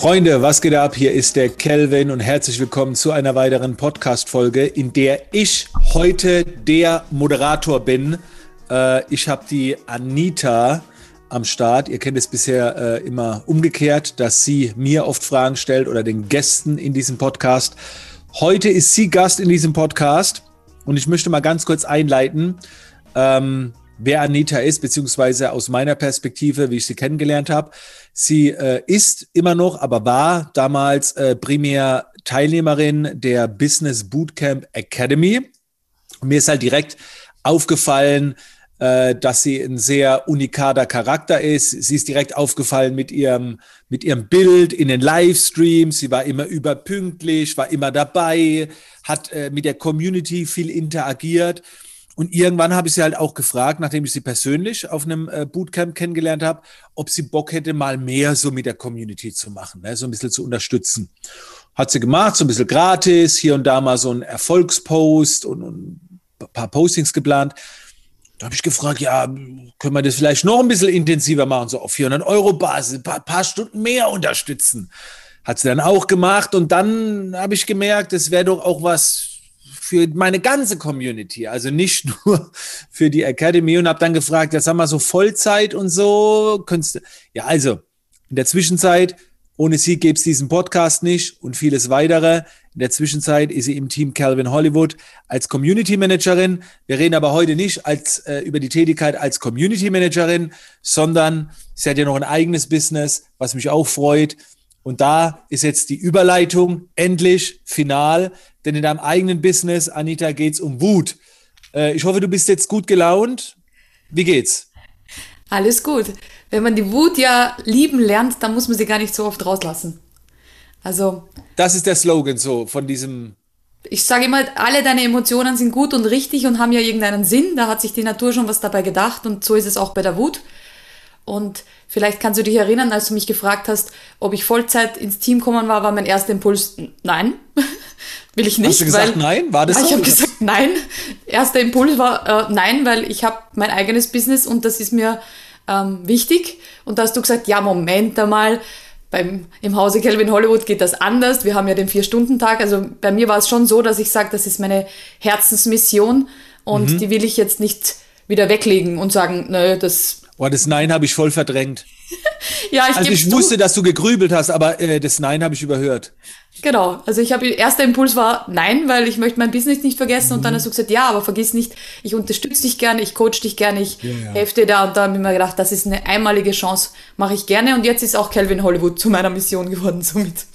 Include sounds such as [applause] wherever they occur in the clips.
Freunde, was geht ab? Hier ist der Kelvin und herzlich willkommen zu einer weiteren Podcast-Folge, in der ich heute der Moderator bin. Äh, ich habe die Anita am Start. Ihr kennt es bisher äh, immer umgekehrt, dass sie mir oft Fragen stellt oder den Gästen in diesem Podcast. Heute ist sie Gast in diesem Podcast und ich möchte mal ganz kurz einleiten. Ähm, wer Anita ist, beziehungsweise aus meiner Perspektive, wie ich sie kennengelernt habe. Sie äh, ist immer noch, aber war damals äh, primär Teilnehmerin der Business Bootcamp Academy. Mir ist halt direkt aufgefallen, äh, dass sie ein sehr unikater Charakter ist. Sie ist direkt aufgefallen mit ihrem, mit ihrem Bild in den Livestreams. Sie war immer überpünktlich, war immer dabei, hat äh, mit der Community viel interagiert. Und irgendwann habe ich sie halt auch gefragt, nachdem ich sie persönlich auf einem äh, Bootcamp kennengelernt habe, ob sie Bock hätte, mal mehr so mit der Community zu machen, ne? so ein bisschen zu unterstützen. Hat sie gemacht, so ein bisschen gratis, hier und da mal so ein Erfolgspost und, und ein paar Postings geplant. Da habe ich gefragt, ja, können wir das vielleicht noch ein bisschen intensiver machen, so auf 400 Euro Basis, ein paar, paar Stunden mehr unterstützen. Hat sie dann auch gemacht und dann habe ich gemerkt, es wäre doch auch was für meine ganze Community, also nicht [laughs] nur für die Academy und habe dann gefragt, ja, sag mal so Vollzeit und so, könntest ja, also in der Zwischenzeit, ohne sie gäbe es diesen Podcast nicht und vieles weitere. In der Zwischenzeit ist sie im Team Calvin Hollywood als Community Managerin. Wir reden aber heute nicht als, äh, über die Tätigkeit als Community Managerin, sondern sie hat ja noch ein eigenes Business, was mich auch freut. Und da ist jetzt die Überleitung endlich final, denn in deinem eigenen Business, Anita, geht es um Wut. Äh, ich hoffe, du bist jetzt gut gelaunt. Wie geht's? Alles gut. Wenn man die Wut ja lieben lernt, dann muss man sie gar nicht so oft rauslassen. Also. Das ist der Slogan so von diesem. Ich sage immer, alle deine Emotionen sind gut und richtig und haben ja irgendeinen Sinn. Da hat sich die Natur schon was dabei gedacht und so ist es auch bei der Wut. Und vielleicht kannst du dich erinnern, als du mich gefragt hast, ob ich Vollzeit ins Team kommen war, war mein erster Impuls, nein, [laughs] will ich nicht. Hast du gesagt weil, nein? War das ja, so? Ich habe gesagt nein. Erster Impuls war äh, nein, weil ich habe mein eigenes Business und das ist mir ähm, wichtig. Und da hast du gesagt, ja, Moment einmal, beim, im Hause Kelvin Hollywood geht das anders. Wir haben ja den Vier-Stunden-Tag. Also bei mir war es schon so, dass ich sage, das ist meine Herzensmission und mhm. die will ich jetzt nicht wieder weglegen und sagen, nö, das Boah, das Nein habe ich voll verdrängt. [laughs] ja, ich Also ich wusste, dass du gegrübelt hast, aber äh, das Nein habe ich überhört. Genau, also ich habe erster Impuls war Nein, weil ich möchte mein Business nicht vergessen mhm. und dann mhm. hast du gesagt, ja, aber vergiss nicht, ich unterstütze dich gerne, ich coach dich gerne, ich ja, ja. helfe dir da und da habe ich mir gedacht, das ist eine einmalige Chance, mache ich gerne und jetzt ist auch Calvin Hollywood zu meiner Mission geworden somit.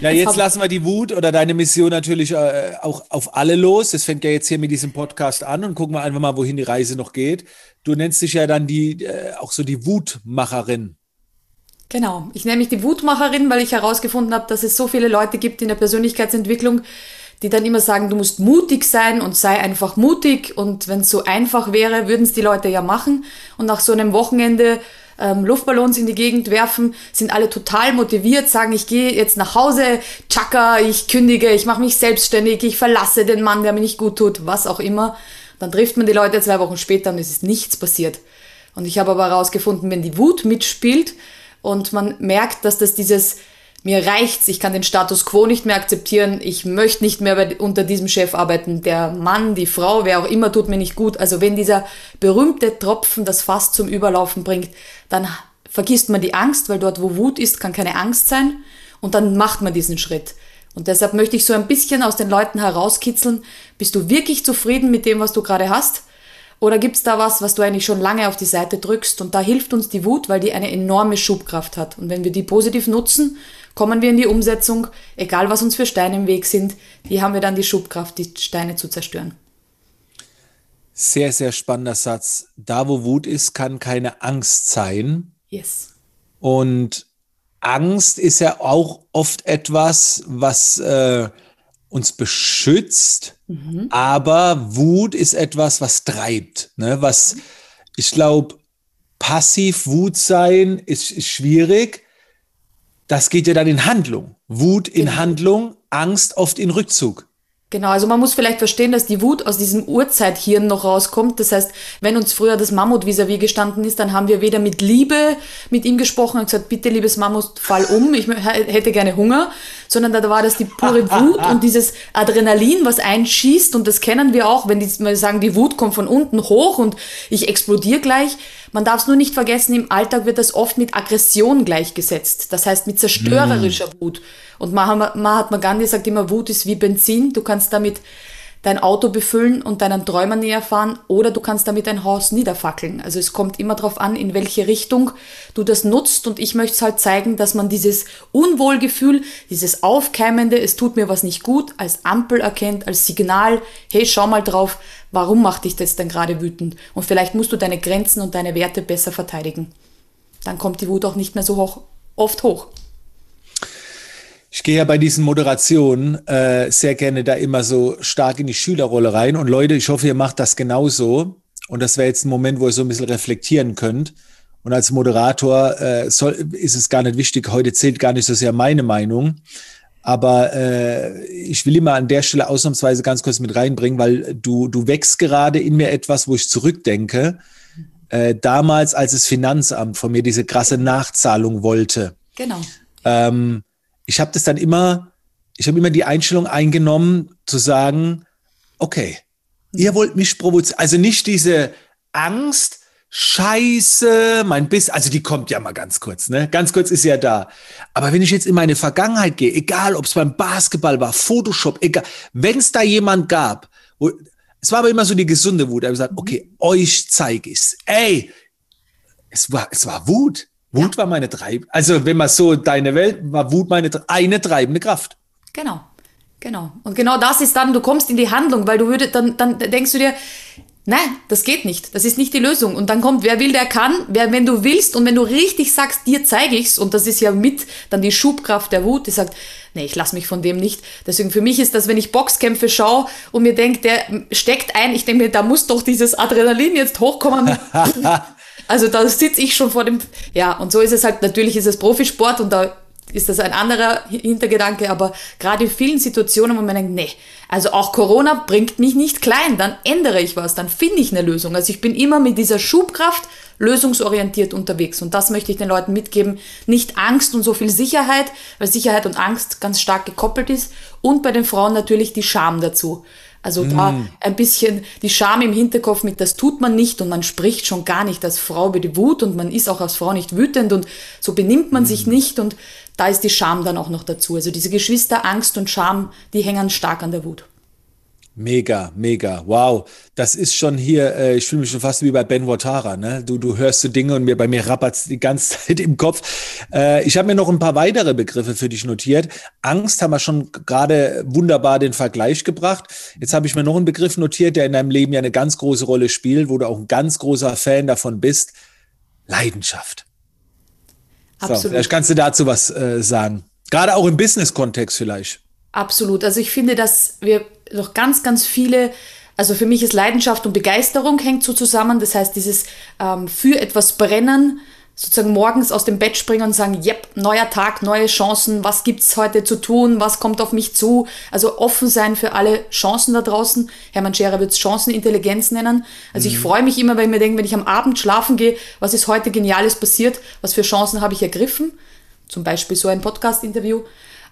Ja, jetzt lassen wir die Wut oder deine Mission natürlich äh, auch auf alle los. Das fängt ja jetzt hier mit diesem Podcast an und gucken wir einfach mal, wohin die Reise noch geht. Du nennst dich ja dann die äh, auch so die Wutmacherin. Genau, ich nenne mich die Wutmacherin, weil ich herausgefunden habe, dass es so viele Leute gibt in der Persönlichkeitsentwicklung, die dann immer sagen, du musst mutig sein und sei einfach mutig. Und wenn es so einfach wäre, würden es die Leute ja machen. Und nach so einem Wochenende ähm, Luftballons in die Gegend werfen, sind alle total motiviert, sagen, ich gehe jetzt nach Hause, tschakka, ich kündige, ich mache mich selbstständig, ich verlasse den Mann, der mir nicht gut tut, was auch immer. Dann trifft man die Leute zwei Wochen später und es ist nichts passiert. Und ich habe aber herausgefunden, wenn die Wut mitspielt und man merkt, dass das dieses mir reicht's, ich kann den Status quo nicht mehr akzeptieren, ich möchte nicht mehr bei, unter diesem Chef arbeiten, der Mann, die Frau, wer auch immer tut mir nicht gut. Also wenn dieser berühmte Tropfen das Fass zum Überlaufen bringt, dann vergisst man die Angst, weil dort, wo Wut ist, kann keine Angst sein und dann macht man diesen Schritt. Und deshalb möchte ich so ein bisschen aus den Leuten herauskitzeln, bist du wirklich zufrieden mit dem, was du gerade hast? Oder gibt's da was, was du eigentlich schon lange auf die Seite drückst? Und da hilft uns die Wut, weil die eine enorme Schubkraft hat. Und wenn wir die positiv nutzen, kommen wir in die Umsetzung, egal was uns für Steine im Weg sind, die haben wir dann die Schubkraft, die Steine zu zerstören. Sehr, sehr spannender Satz. Da, wo Wut ist, kann keine Angst sein. Yes. Und Angst ist ja auch oft etwas, was äh, uns beschützt, mhm. aber Wut ist etwas, was treibt. Ne? Was, ich glaube, passiv Wut sein ist, ist schwierig, das geht ja dann in Handlung. Wut in genau. Handlung, Angst oft in Rückzug. Genau, also man muss vielleicht verstehen, dass die Wut aus diesem Urzeithirn noch rauskommt. Das heißt, wenn uns früher das Mammut vis-à-vis -vis gestanden ist, dann haben wir weder mit Liebe mit ihm gesprochen und gesagt, bitte liebes Mammut, fall um, ich hätte gerne Hunger, sondern da war das die pure [laughs] Wut und dieses Adrenalin, was einschießt und das kennen wir auch, wenn die mal sagen, die Wut kommt von unten hoch und ich explodiere gleich. Man darf es nur nicht vergessen, im Alltag wird das oft mit Aggression gleichgesetzt. Das heißt mit zerstörerischer mm. Wut. Und Mahatma Gandhi sagt immer, Wut ist wie Benzin. Du kannst damit dein Auto befüllen und deinen Träumen näher fahren oder du kannst damit ein Haus niederfackeln. Also es kommt immer darauf an, in welche Richtung du das nutzt und ich möchte es halt zeigen, dass man dieses Unwohlgefühl, dieses Aufkeimende, es tut mir was nicht gut, als Ampel erkennt, als Signal, hey, schau mal drauf, warum macht dich das denn gerade wütend? Und vielleicht musst du deine Grenzen und deine Werte besser verteidigen. Dann kommt die Wut auch nicht mehr so hoch, oft hoch. Ich gehe ja bei diesen Moderationen äh, sehr gerne da immer so stark in die Schülerrolle rein. Und Leute, ich hoffe, ihr macht das genauso. Und das wäre jetzt ein Moment, wo ihr so ein bisschen reflektieren könnt. Und als Moderator äh, soll, ist es gar nicht wichtig, heute zählt gar nicht so sehr meine Meinung. Aber äh, ich will immer an der Stelle ausnahmsweise ganz kurz mit reinbringen, weil du, du wächst gerade in mir etwas, wo ich zurückdenke. Äh, damals, als das Finanzamt von mir diese krasse Nachzahlung wollte. Genau. Ähm, ich habe das dann immer, ich habe immer die Einstellung eingenommen, zu sagen, okay, ihr wollt mich provozieren. Also nicht diese Angst, Scheiße, mein Biss, also die kommt ja mal ganz kurz, ne? Ganz kurz ist ja da. Aber wenn ich jetzt in meine Vergangenheit gehe, egal ob es beim Basketball war, Photoshop, egal, wenn es da jemand gab, wo, es war aber immer so die gesunde Wut, er hat gesagt, mhm. okay, euch zeige ich's. Ey, es war, es war Wut. Wut ja. war meine treibende, also wenn man so deine Welt, war Wut meine eine treibende Kraft. Genau, genau. Und genau das ist dann, du kommst in die Handlung, weil du würdest, dann, dann denkst du dir, nein, das geht nicht, das ist nicht die Lösung. Und dann kommt, wer will, der kann, wer, wenn du willst und wenn du richtig sagst, dir zeige ich's, und das ist ja mit dann die Schubkraft der Wut, die sagt, nee, ich lass mich von dem nicht. Deswegen für mich ist das, wenn ich Boxkämpfe schaue und mir denke, der steckt ein, ich denke mir, da muss doch dieses Adrenalin jetzt hochkommen. [laughs] Also da sitze ich schon vor dem, ja, und so ist es halt, natürlich ist es Profisport und da ist das ein anderer Hintergedanke, aber gerade in vielen Situationen, wo man denkt, nee, also auch Corona bringt mich nicht klein, dann ändere ich was, dann finde ich eine Lösung. Also ich bin immer mit dieser Schubkraft lösungsorientiert unterwegs und das möchte ich den Leuten mitgeben. Nicht Angst und so viel Sicherheit, weil Sicherheit und Angst ganz stark gekoppelt ist und bei den Frauen natürlich die Scham dazu. Also mm. da ein bisschen die Scham im Hinterkopf mit, das tut man nicht und man spricht schon gar nicht als Frau über die Wut und man ist auch als Frau nicht wütend und so benimmt man mm. sich nicht und da ist die Scham dann auch noch dazu. Also diese Geschwister Angst und Scham, die hängen stark an der Wut. Mega, mega, wow. Das ist schon hier, äh, ich fühle mich schon fast wie bei Ben Watara, ne? Du, du hörst so Dinge und mir bei mir rappert's die ganze [laughs] Zeit im Kopf. Äh, ich habe mir noch ein paar weitere Begriffe für dich notiert. Angst haben wir schon gerade wunderbar den Vergleich gebracht. Jetzt habe ich mir noch einen Begriff notiert, der in deinem Leben ja eine ganz große Rolle spielt, wo du auch ein ganz großer Fan davon bist. Leidenschaft. Absolut. So, vielleicht kannst du dazu was äh, sagen. Gerade auch im Business-Kontext vielleicht. Absolut. Also ich finde, dass wir noch ganz, ganz viele, also für mich ist Leidenschaft und Begeisterung hängt so zusammen. Das heißt, dieses ähm, für etwas brennen, sozusagen morgens aus dem Bett springen und sagen, yep, neuer Tag, neue Chancen, was gibt's heute zu tun, was kommt auf mich zu? Also offen sein für alle Chancen da draußen. Hermann Scherer wird es Chancenintelligenz nennen. Also mhm. ich freue mich immer, weil ich mir denke, wenn ich am Abend schlafen gehe, was ist heute Geniales passiert, was für Chancen habe ich ergriffen? Zum Beispiel so ein Podcast-Interview.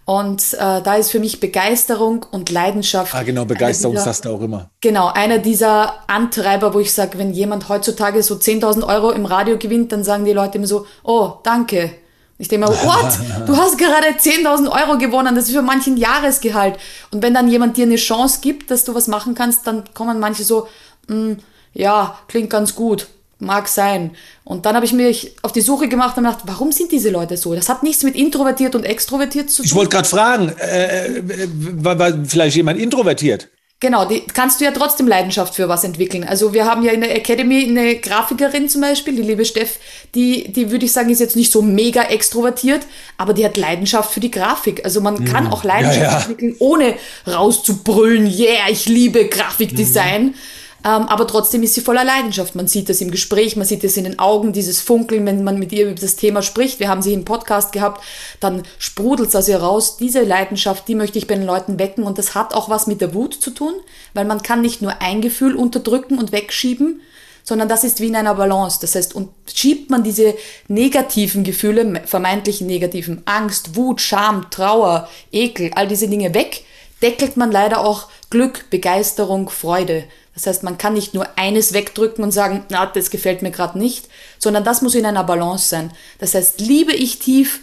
Und äh, da ist für mich Begeisterung und Leidenschaft. Ah, genau, Begeisterung sagst du auch immer. Genau, einer dieser Antreiber, wo ich sage, wenn jemand heutzutage so 10.000 Euro im Radio gewinnt, dann sagen die Leute immer so, oh, danke. Ich denke mir, [laughs] what? Du hast gerade 10.000 Euro gewonnen, das ist für manchen Jahresgehalt. Und wenn dann jemand dir eine Chance gibt, dass du was machen kannst, dann kommen manche so, mm, ja, klingt ganz gut. Mag sein. Und dann habe ich mich auf die Suche gemacht und gedacht, warum sind diese Leute so? Das hat nichts mit introvertiert und extrovertiert zu tun. Ich wollte gerade fragen, äh, äh, war, war vielleicht jemand introvertiert? Genau, die kannst du ja trotzdem Leidenschaft für was entwickeln. Also wir haben ja in der Academy eine Grafikerin zum Beispiel, die liebe Steff, die, die würde ich sagen, ist jetzt nicht so mega extrovertiert, aber die hat Leidenschaft für die Grafik. Also man kann mhm. auch Leidenschaft ja, ja. entwickeln, ohne rauszubrüllen, yeah, ich liebe Grafikdesign. Mhm aber trotzdem ist sie voller Leidenschaft. Man sieht das im Gespräch, man sieht es in den Augen, dieses Funkeln, wenn man mit ihr über das Thema spricht. Wir haben sie im Podcast gehabt, dann sprudelt es aus ihr raus. Diese Leidenschaft, die möchte ich bei den Leuten wecken und das hat auch was mit der Wut zu tun, weil man kann nicht nur ein Gefühl unterdrücken und wegschieben, sondern das ist wie in einer Balance. Das heißt, und schiebt man diese negativen Gefühle, vermeintlichen negativen, Angst, Wut, Scham, Trauer, Ekel, all diese Dinge weg, deckelt man leider auch Glück, Begeisterung, Freude. Das heißt, man kann nicht nur eines wegdrücken und sagen, na, das gefällt mir gerade nicht, sondern das muss in einer Balance sein. Das heißt, liebe ich tief,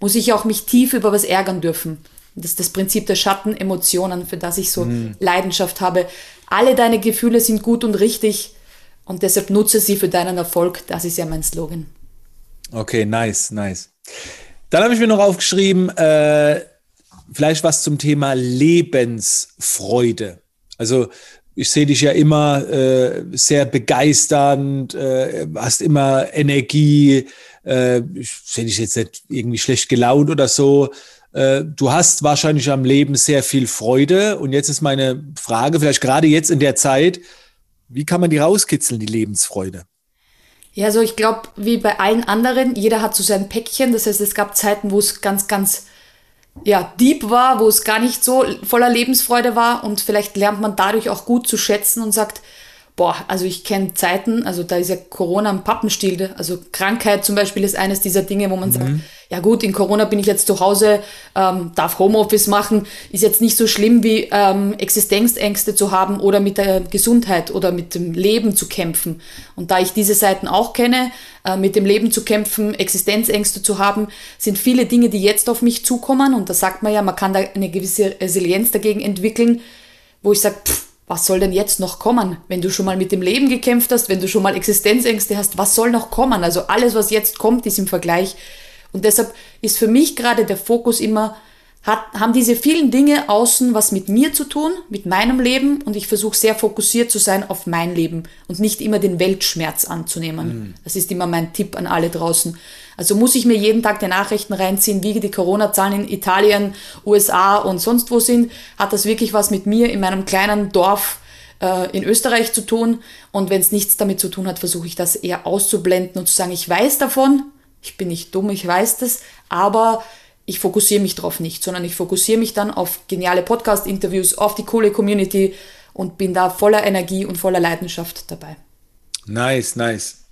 muss ich auch mich tief über was ärgern dürfen. Das ist das Prinzip der Schattenemotionen, für das ich so mhm. Leidenschaft habe. Alle deine Gefühle sind gut und richtig und deshalb nutze sie für deinen Erfolg. Das ist ja mein Slogan. Okay, nice, nice. Dann habe ich mir noch aufgeschrieben, äh, vielleicht was zum Thema Lebensfreude. Also ich sehe dich ja immer äh, sehr begeisternd, äh, hast immer Energie. Äh, ich sehe dich jetzt nicht irgendwie schlecht gelaunt oder so. Äh, du hast wahrscheinlich am Leben sehr viel Freude. Und jetzt ist meine Frage, vielleicht gerade jetzt in der Zeit, wie kann man die rauskitzeln, die Lebensfreude? Ja, also ich glaube, wie bei allen anderen, jeder hat so sein Päckchen. Das heißt, es gab Zeiten, wo es ganz, ganz ja, deep war, wo es gar nicht so voller Lebensfreude war und vielleicht lernt man dadurch auch gut zu schätzen und sagt, boah, also ich kenne Zeiten, also da ist ja Corona ein Pappenstiel, also Krankheit zum Beispiel ist eines dieser Dinge, wo man mhm. sagt, ja gut, in Corona bin ich jetzt zu Hause, ähm, darf Homeoffice machen, ist jetzt nicht so schlimm wie ähm, Existenzängste zu haben oder mit der Gesundheit oder mit dem Leben zu kämpfen. Und da ich diese Seiten auch kenne, äh, mit dem Leben zu kämpfen, Existenzängste zu haben, sind viele Dinge, die jetzt auf mich zukommen und da sagt man ja, man kann da eine gewisse Resilienz dagegen entwickeln, wo ich sage, pff, was soll denn jetzt noch kommen? Wenn du schon mal mit dem Leben gekämpft hast, wenn du schon mal Existenzängste hast, was soll noch kommen? Also alles, was jetzt kommt, ist im Vergleich. Und deshalb ist für mich gerade der Fokus immer, hat, haben diese vielen Dinge außen was mit mir zu tun, mit meinem Leben und ich versuche sehr fokussiert zu sein auf mein Leben und nicht immer den Weltschmerz anzunehmen. Mhm. Das ist immer mein Tipp an alle draußen. Also muss ich mir jeden Tag die Nachrichten reinziehen, wie die Corona-Zahlen in Italien, USA und sonst wo sind, hat das wirklich was mit mir in meinem kleinen Dorf äh, in Österreich zu tun. Und wenn es nichts damit zu tun hat, versuche ich das eher auszublenden und zu sagen, ich weiß davon, ich bin nicht dumm, ich weiß das, aber ich fokussiere mich darauf nicht, sondern ich fokussiere mich dann auf geniale Podcast-Interviews, auf die coole Community und bin da voller Energie und voller Leidenschaft dabei. Nice, nice.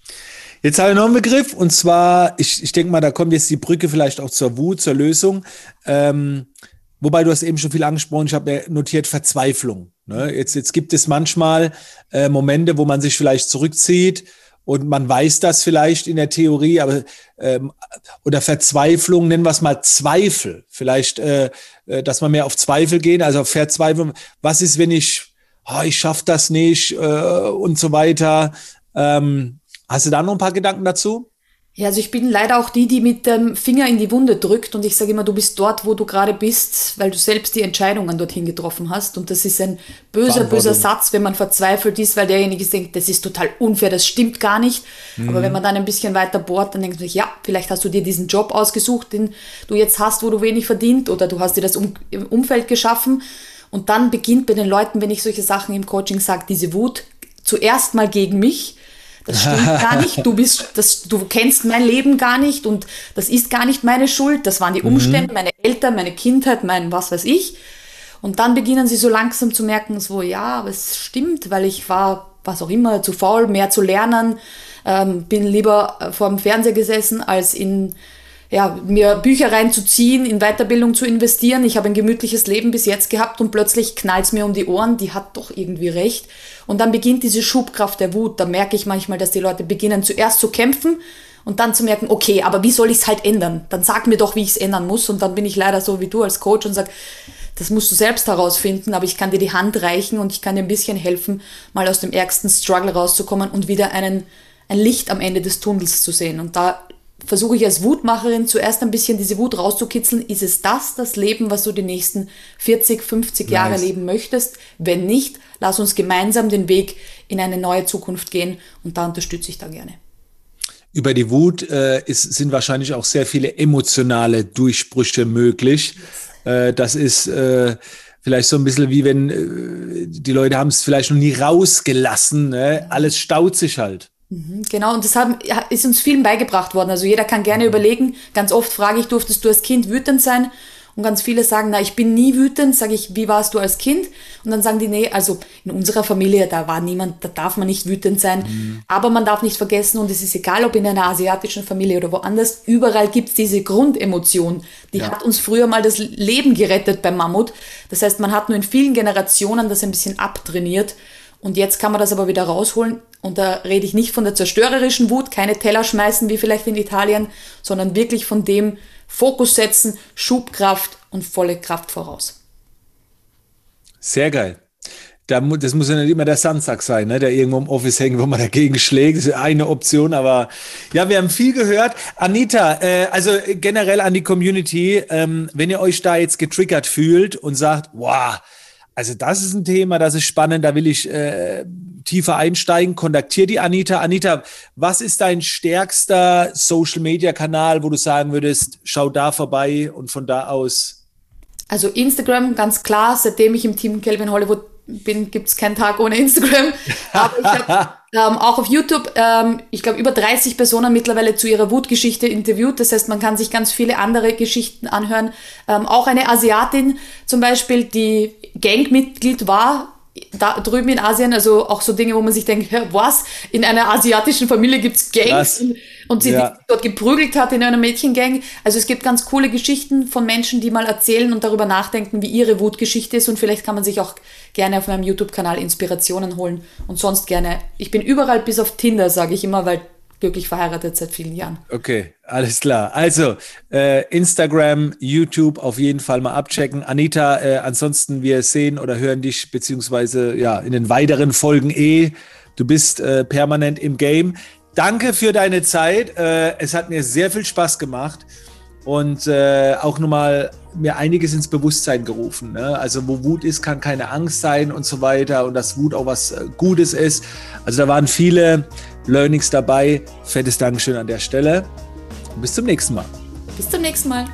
Jetzt habe ich noch einen Begriff und zwar, ich, ich denke mal, da kommt jetzt die Brücke vielleicht auch zur Wut, zur Lösung. Ähm, wobei du hast eben schon viel angesprochen, ich habe notiert Verzweiflung. Ne? Jetzt, jetzt gibt es manchmal äh, Momente, wo man sich vielleicht zurückzieht und man weiß das vielleicht in der Theorie, aber ähm, oder Verzweiflung, nennen wir es mal Zweifel. Vielleicht, äh, äh, dass man mehr auf Zweifel gehen, also Verzweiflung. Was ist, wenn ich, oh, ich schaffe das nicht äh, und so weiter. Ähm, Hast du da noch ein paar Gedanken dazu? Ja, also ich bin leider auch die, die mit dem Finger in die Wunde drückt und ich sage immer, du bist dort, wo du gerade bist, weil du selbst die Entscheidungen dorthin getroffen hast. Und das ist ein böser, böser Satz, wenn man verzweifelt ist, weil derjenige denkt, das ist total unfair, das stimmt gar nicht. Mhm. Aber wenn man dann ein bisschen weiter bohrt, dann denkt man sich, ja, vielleicht hast du dir diesen Job ausgesucht, den du jetzt hast, wo du wenig verdient, oder du hast dir das um Umfeld geschaffen. Und dann beginnt bei den Leuten, wenn ich solche Sachen im Coaching sage, diese Wut zuerst mal gegen mich das stimmt gar nicht. Du bist, das, du kennst mein Leben gar nicht und das ist gar nicht meine Schuld. Das waren die mhm. Umstände, mhm. meine Eltern, meine Kindheit, mein was weiß ich. Und dann beginnen sie so langsam zu merken, so, ja, aber es stimmt, weil ich war, was auch immer, zu faul, mehr zu lernen, ähm, bin lieber vor dem Fernseher gesessen, als in, ja, mir Bücher reinzuziehen, in Weiterbildung zu investieren. Ich habe ein gemütliches Leben bis jetzt gehabt und plötzlich knallt es mir um die Ohren, die hat doch irgendwie recht. Und dann beginnt diese Schubkraft der Wut. Da merke ich manchmal, dass die Leute beginnen zuerst zu kämpfen und dann zu merken, okay, aber wie soll ich es halt ändern? Dann sag mir doch, wie ich es ändern muss. Und dann bin ich leider so wie du als Coach und sag, das musst du selbst herausfinden, aber ich kann dir die Hand reichen und ich kann dir ein bisschen helfen, mal aus dem ärgsten Struggle rauszukommen und wieder einen, ein Licht am Ende des Tunnels zu sehen. Und da versuche ich als Wutmacherin zuerst ein bisschen diese Wut rauszukitzeln. Ist es das, das Leben, was du die nächsten 40, 50 nice. Jahre leben möchtest? Wenn nicht, lass uns gemeinsam den Weg in eine neue Zukunft gehen und da unterstütze ich da gerne. Über die Wut äh, ist, sind wahrscheinlich auch sehr viele emotionale Durchbrüche möglich. Yes. Äh, das ist äh, vielleicht so ein bisschen wie wenn äh, die Leute haben es vielleicht noch nie rausgelassen. Ne? Alles staut sich halt. Mhm, genau, und das haben, ist uns vielen beigebracht worden. Also jeder kann gerne überlegen. Ganz oft frage ich, durftest du als Kind wütend sein? Und ganz viele sagen, na, ich bin nie wütend. Sage ich, wie warst du als Kind? Und dann sagen die, nee, also in unserer Familie, da war niemand, da darf man nicht wütend sein. Mhm. Aber man darf nicht vergessen, und es ist egal, ob in einer asiatischen Familie oder woanders, überall gibt's diese Grundemotion. Die ja. hat uns früher mal das Leben gerettet beim Mammut. Das heißt, man hat nur in vielen Generationen das ein bisschen abtrainiert. Und jetzt kann man das aber wieder rausholen. Und da rede ich nicht von der zerstörerischen Wut, keine Teller schmeißen wie vielleicht in Italien, sondern wirklich von dem, Fokus setzen, Schubkraft und volle Kraft voraus. Sehr geil. Das muss ja nicht immer der Sandsack sein, ne, der irgendwo im Office hängt, wo man dagegen schlägt. Das ist eine Option, aber ja, wir haben viel gehört. Anita, äh, also generell an die Community, ähm, wenn ihr euch da jetzt getriggert fühlt und sagt, wow, also das ist ein Thema, das ist spannend, da will ich äh, tiefer einsteigen, kontaktier die Anita. Anita, was ist dein stärkster Social-Media-Kanal, wo du sagen würdest, schau da vorbei und von da aus? Also Instagram, ganz klar, seitdem ich im Team Kelvin Hollywood bin, gibt es keinen Tag ohne Instagram. Aber ich habe [laughs] ähm, auch auf YouTube, ähm, ich glaube, über 30 Personen mittlerweile zu ihrer Wutgeschichte interviewt. Das heißt, man kann sich ganz viele andere Geschichten anhören. Ähm, auch eine Asiatin zum Beispiel, die Gangmitglied war da drüben in Asien, also auch so Dinge, wo man sich denkt, was? In einer asiatischen Familie gibt's Gangs und, und sie ja. dort geprügelt hat in einer Mädchengang. Also es gibt ganz coole Geschichten von Menschen, die mal erzählen und darüber nachdenken, wie ihre Wutgeschichte ist und vielleicht kann man sich auch gerne auf meinem YouTube-Kanal Inspirationen holen und sonst gerne. Ich bin überall bis auf Tinder, sage ich immer, weil glücklich verheiratet seit vielen Jahren. Okay, alles klar. Also äh, Instagram, YouTube auf jeden Fall mal abchecken. Anita, äh, ansonsten wir sehen oder hören dich beziehungsweise ja in den weiteren Folgen eh. Du bist äh, permanent im Game. Danke für deine Zeit. Äh, es hat mir sehr viel Spaß gemacht und äh, auch nochmal mir einiges ins Bewusstsein gerufen. Ne? Also wo Wut ist, kann keine Angst sein und so weiter und dass Wut auch was äh, Gutes ist. Also da waren viele Learnings dabei. Fettes Dankeschön an der Stelle. Bis zum nächsten Mal. Bis zum nächsten Mal.